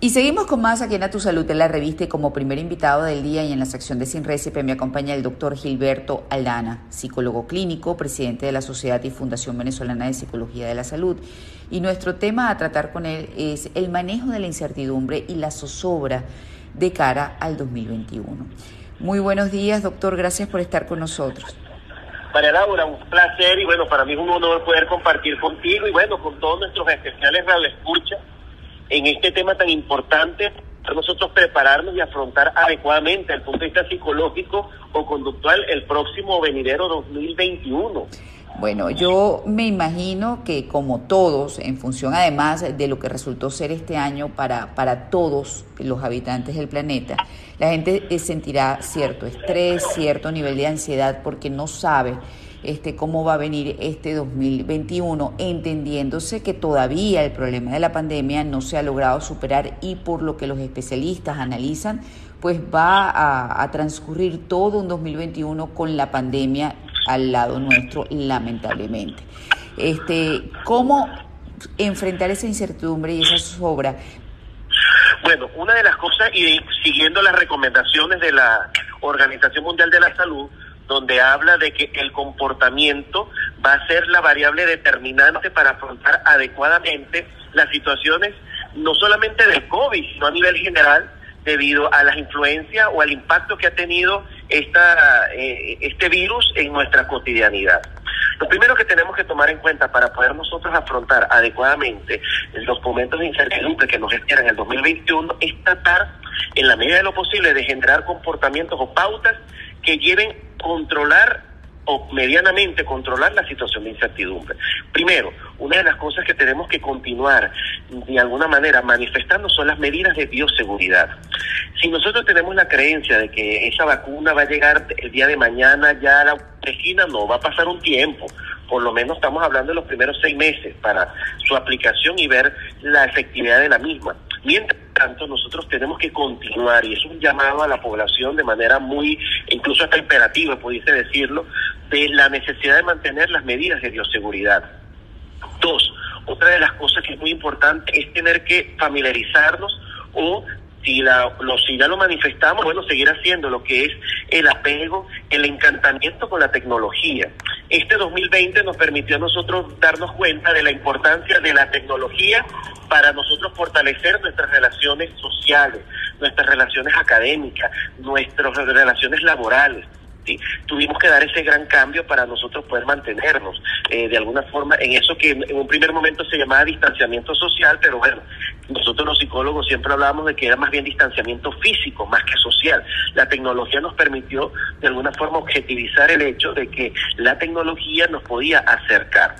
Y seguimos con más aquí en A Tu Salud en la revista y como primer invitado del día y en la sección de Sin Récipe me acompaña el doctor Gilberto Aldana, psicólogo clínico, presidente de la Sociedad y Fundación Venezolana de Psicología de la Salud. Y nuestro tema a tratar con él es el manejo de la incertidumbre y la zozobra de cara al 2021. Muy buenos días, doctor, gracias por estar con nosotros. María Laura, un placer y bueno, para mí es un honor poder compartir contigo y bueno, con todos nuestros especiales escucha en este tema tan importante para nosotros prepararnos y afrontar adecuadamente desde el punto de vista psicológico o conductual el próximo venidero 2021. Bueno, yo me imagino que como todos, en función además de lo que resultó ser este año para, para todos los habitantes del planeta, la gente eh, sentirá cierto estrés, cierto nivel de ansiedad porque no sabe este, cómo va a venir este 2021, entendiéndose que todavía el problema de la pandemia no se ha logrado superar y por lo que los especialistas analizan, pues va a, transcurrir todo un 2021 con la pandemia al lado nuestro, lamentablemente. Este, ¿Cómo enfrentar esa incertidumbre y esa sobra? Bueno, una de las cosas, y siguiendo las recomendaciones de la Organización Mundial de la Salud, donde habla de que el comportamiento va a ser la variable determinante para afrontar adecuadamente las situaciones, no solamente del COVID, sino a nivel general, debido a las influencias o al impacto que ha tenido esta, eh, este virus en nuestra cotidianidad. Lo primero que tenemos que tomar en cuenta para poder nosotros afrontar adecuadamente los momentos de incertidumbre que nos esperan en el 2021 es tratar, en la medida de lo posible, de generar comportamientos o pautas que lleven controlar o medianamente controlar la situación de incertidumbre. Primero, una de las cosas que tenemos que continuar de alguna manera manifestando son las medidas de bioseguridad. Si nosotros tenemos la creencia de que esa vacuna va a llegar el día de mañana ya a la esquina, no, va a pasar un tiempo. Por lo menos estamos hablando de los primeros seis meses para su aplicación y ver la efectividad de la misma. Mientras tanto, nosotros tenemos que continuar, y es un llamado a la población de manera muy, incluso hasta imperativa, pudiese decirlo, de la necesidad de mantener las medidas de bioseguridad. Dos, otra de las cosas que es muy importante es tener que familiarizarnos o si, la, lo, si ya lo manifestamos, bueno, seguir haciendo lo que es el apego, el encantamiento con la tecnología. Este 2020 nos permitió a nosotros darnos cuenta de la importancia de la tecnología para nosotros fortalecer nuestras relaciones sociales, nuestras relaciones académicas, nuestras relaciones laborales. Tuvimos que dar ese gran cambio para nosotros poder mantenernos eh, de alguna forma en eso que en un primer momento se llamaba distanciamiento social, pero bueno, nosotros los psicólogos siempre hablábamos de que era más bien distanciamiento físico más que social. La tecnología nos permitió de alguna forma objetivizar el hecho de que la tecnología nos podía acercar.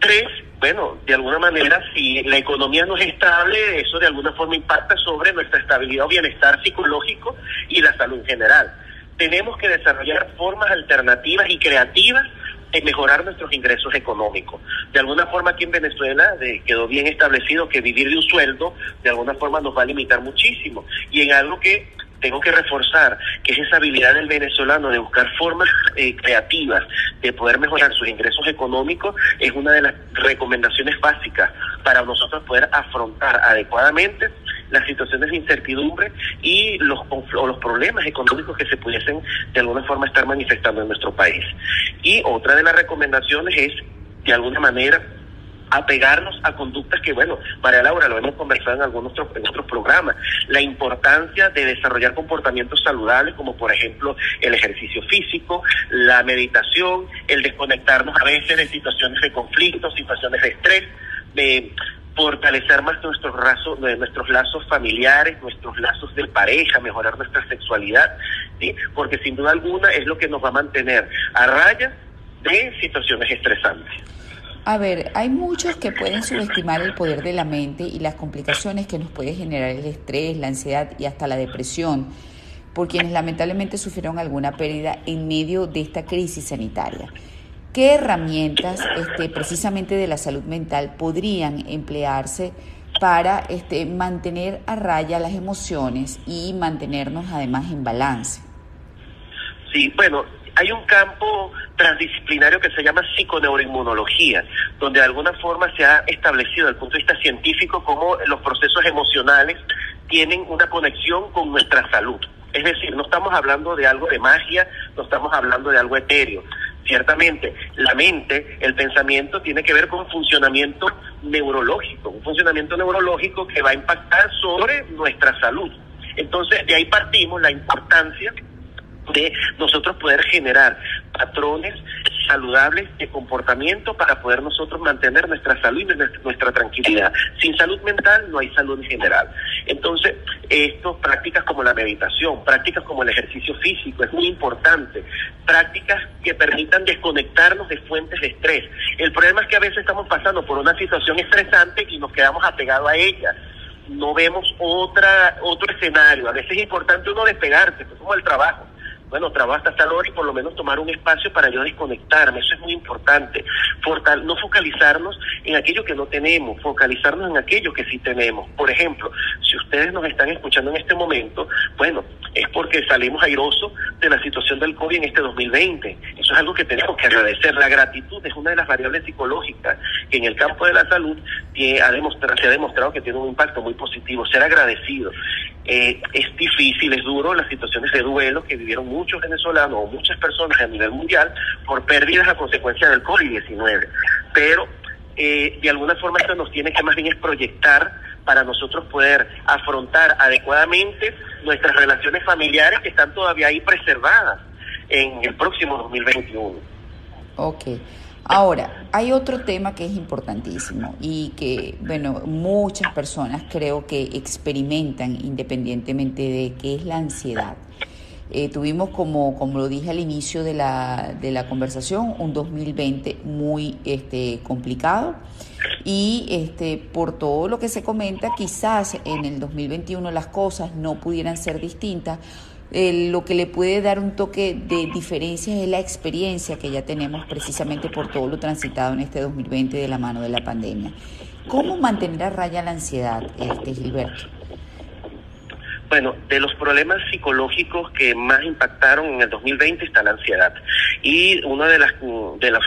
Tres, bueno, de alguna manera, si la economía no es estable, eso de alguna forma impacta sobre nuestra estabilidad o bienestar psicológico y la salud en general. Tenemos que desarrollar formas alternativas y creativas de mejorar nuestros ingresos económicos. De alguna forma aquí en Venezuela quedó bien establecido que vivir de un sueldo de alguna forma nos va a limitar muchísimo. Y en algo que tengo que reforzar, que es esa habilidad del venezolano de buscar formas eh, creativas de poder mejorar sus ingresos económicos, es una de las recomendaciones básicas para nosotros poder afrontar adecuadamente las situaciones de incertidumbre y los, o los problemas económicos que se pudiesen de alguna forma estar manifestando en nuestro país. Y otra de las recomendaciones es, de alguna manera, apegarnos a conductas que, bueno, María Laura, lo hemos conversado en algunos en otros programas, la importancia de desarrollar comportamientos saludables, como por ejemplo el ejercicio físico, la meditación, el desconectarnos a veces de situaciones de conflicto, situaciones de estrés, de fortalecer más nuestros lazos, nuestros lazos familiares, nuestros lazos de pareja, mejorar nuestra sexualidad, ¿sí? porque sin duda alguna es lo que nos va a mantener a raya de situaciones estresantes. A ver, hay muchos que pueden subestimar el poder de la mente y las complicaciones que nos puede generar el estrés, la ansiedad y hasta la depresión por quienes lamentablemente sufrieron alguna pérdida en medio de esta crisis sanitaria. ¿Qué herramientas este, precisamente de la salud mental podrían emplearse para este, mantener a raya las emociones y mantenernos además en balance? Sí, bueno, Hay un campo transdisciplinario que se llama psiconeuroinmunología, donde de alguna forma se ha establecido desde el punto de vista científico cómo los procesos emocionales tienen una conexión con nuestra salud. Es decir, no estamos hablando de algo de magia, no estamos hablando de algo etéreo. Ciertamente, la mente, el pensamiento tiene que ver con un funcionamiento neurológico, un funcionamiento neurológico que va a impactar sobre nuestra salud. Entonces, de ahí partimos la importancia de nosotros poder generar patrones saludables de comportamiento para poder nosotros mantener nuestra salud y nuestra tranquilidad. Sin salud mental no hay salud en general. Entonces, esto, prácticas como la meditación, prácticas como el ejercicio físico, es muy importante. Prácticas que permitan desconectarnos de fuentes de estrés. El problema es que a veces estamos pasando por una situación estresante y nos quedamos apegados a ella no vemos otra otro escenario. A veces es importante uno despegarse, pues, como el trabajo bueno, trabajo hasta la hora y por lo menos tomar un espacio para yo desconectarme, eso es muy importante. no focalizarnos en aquello que no tenemos, focalizarnos en aquello que sí tenemos. Por ejemplo, si ustedes nos están escuchando en este momento, bueno, es porque salimos airosos de la situación del COVID en este 2020. Eso es algo que tenemos que agradecer. La gratitud es una de las variables psicológicas que en el campo de la salud se ha demostrado que tiene un impacto muy positivo. Ser agradecido. Eh, es difícil, es duro las situaciones de duelo que vivieron muchos venezolanos o muchas personas a nivel mundial por pérdidas a consecuencia del COVID-19. Pero eh, de alguna forma esto nos tiene que más bien es proyectar para nosotros poder afrontar adecuadamente nuestras relaciones familiares que están todavía ahí preservadas en el próximo 2021. Ok. Ahora, hay otro tema que es importantísimo y que, bueno, muchas personas creo que experimentan independientemente de qué es la ansiedad. Eh, tuvimos, como, como lo dije al inicio de la, de la conversación, un 2020 muy este, complicado y este, por todo lo que se comenta, quizás en el 2021 las cosas no pudieran ser distintas lo que le puede dar un toque de diferencia es la experiencia que ya tenemos precisamente por todo lo transitado en este 2020 de la mano de la pandemia. ¿Cómo mantener a raya la ansiedad, este Gilberto? Bueno, de los problemas psicológicos que más impactaron en el 2020 está la ansiedad. Y una de las, de las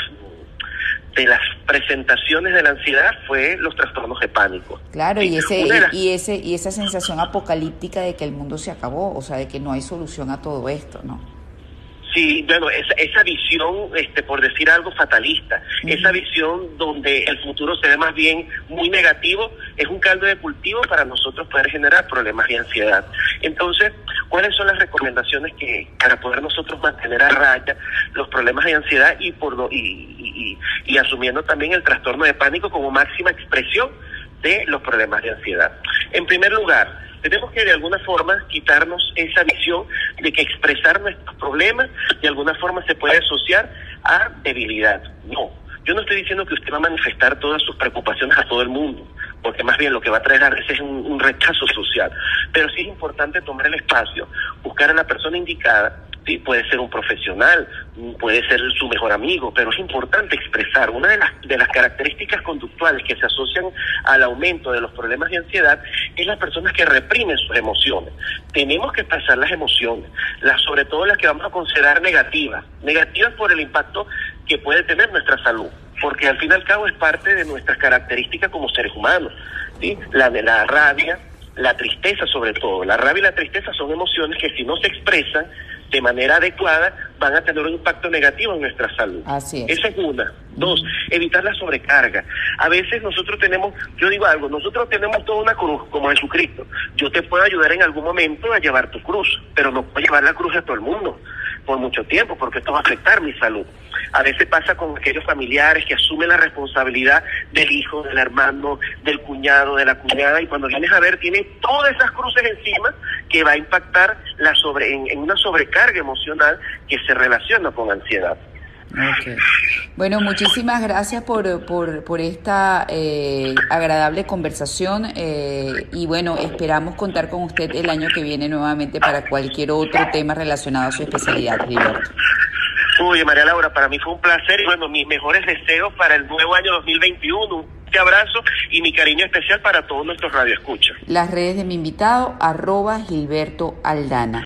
de las presentaciones de la ansiedad fue los trastornos de pánico. Claro, y ese y ese y esa sensación apocalíptica de que el mundo se acabó, o sea, de que no hay solución a todo esto, ¿no? Sí, bueno, esa, esa visión, este, por decir algo fatalista, esa visión donde el futuro se ve más bien muy negativo, es un caldo de cultivo para nosotros poder generar problemas de ansiedad. Entonces, ¿cuáles son las recomendaciones que para poder nosotros mantener a raya los problemas de ansiedad y por lo, y, y, y asumiendo también el trastorno de pánico como máxima expresión de los problemas de ansiedad? En primer lugar, tenemos que de alguna forma quitarnos esa visión de que expresar nuestros problemas de alguna forma se puede asociar a debilidad. No, yo no estoy diciendo que usted va a manifestar todas sus preocupaciones a todo el mundo, porque más bien lo que va a traer a veces es un, un rechazo social. Pero sí es importante tomar el espacio, buscar a la persona indicada Sí, puede ser un profesional, puede ser su mejor amigo, pero es importante expresar. Una de las, de las características conductuales que se asocian al aumento de los problemas de ansiedad es las personas que reprimen sus emociones. Tenemos que expresar las emociones, las, sobre todo las que vamos a considerar negativas, negativas por el impacto que puede tener nuestra salud, porque al fin y al cabo es parte de nuestras características como seres humanos. ¿sí? La de la rabia, la tristeza sobre todo. La rabia y la tristeza son emociones que si no se expresan, de manera adecuada van a tener un impacto negativo en nuestra salud. Así es. Esa es una. Dos, evitar la sobrecarga. A veces nosotros tenemos, yo digo algo, nosotros tenemos toda una cruz, como Jesucristo. Yo te puedo ayudar en algún momento a llevar tu cruz, pero no puedo llevar la cruz a todo el mundo por mucho tiempo, porque esto va a afectar mi salud. A veces pasa con aquellos familiares que asumen la responsabilidad del hijo, del hermano, del cuñado, de la cuñada, y cuando vienes a ver, tiene todas esas cruces encima que va a impactar la sobre, en, una sobrecarga emocional que se relaciona con ansiedad. Bueno, muchísimas gracias por, por, por esta eh, agradable conversación eh, y bueno, esperamos contar con usted el año que viene nuevamente para cualquier otro tema relacionado a su especialidad, Gilberto. Uy, María Laura, para mí fue un placer y bueno, mis mejores deseos para el nuevo año 2021. Un abrazo y mi cariño especial para todos nuestros radioescuchas. Las redes de mi invitado, arroba Gilberto Aldana.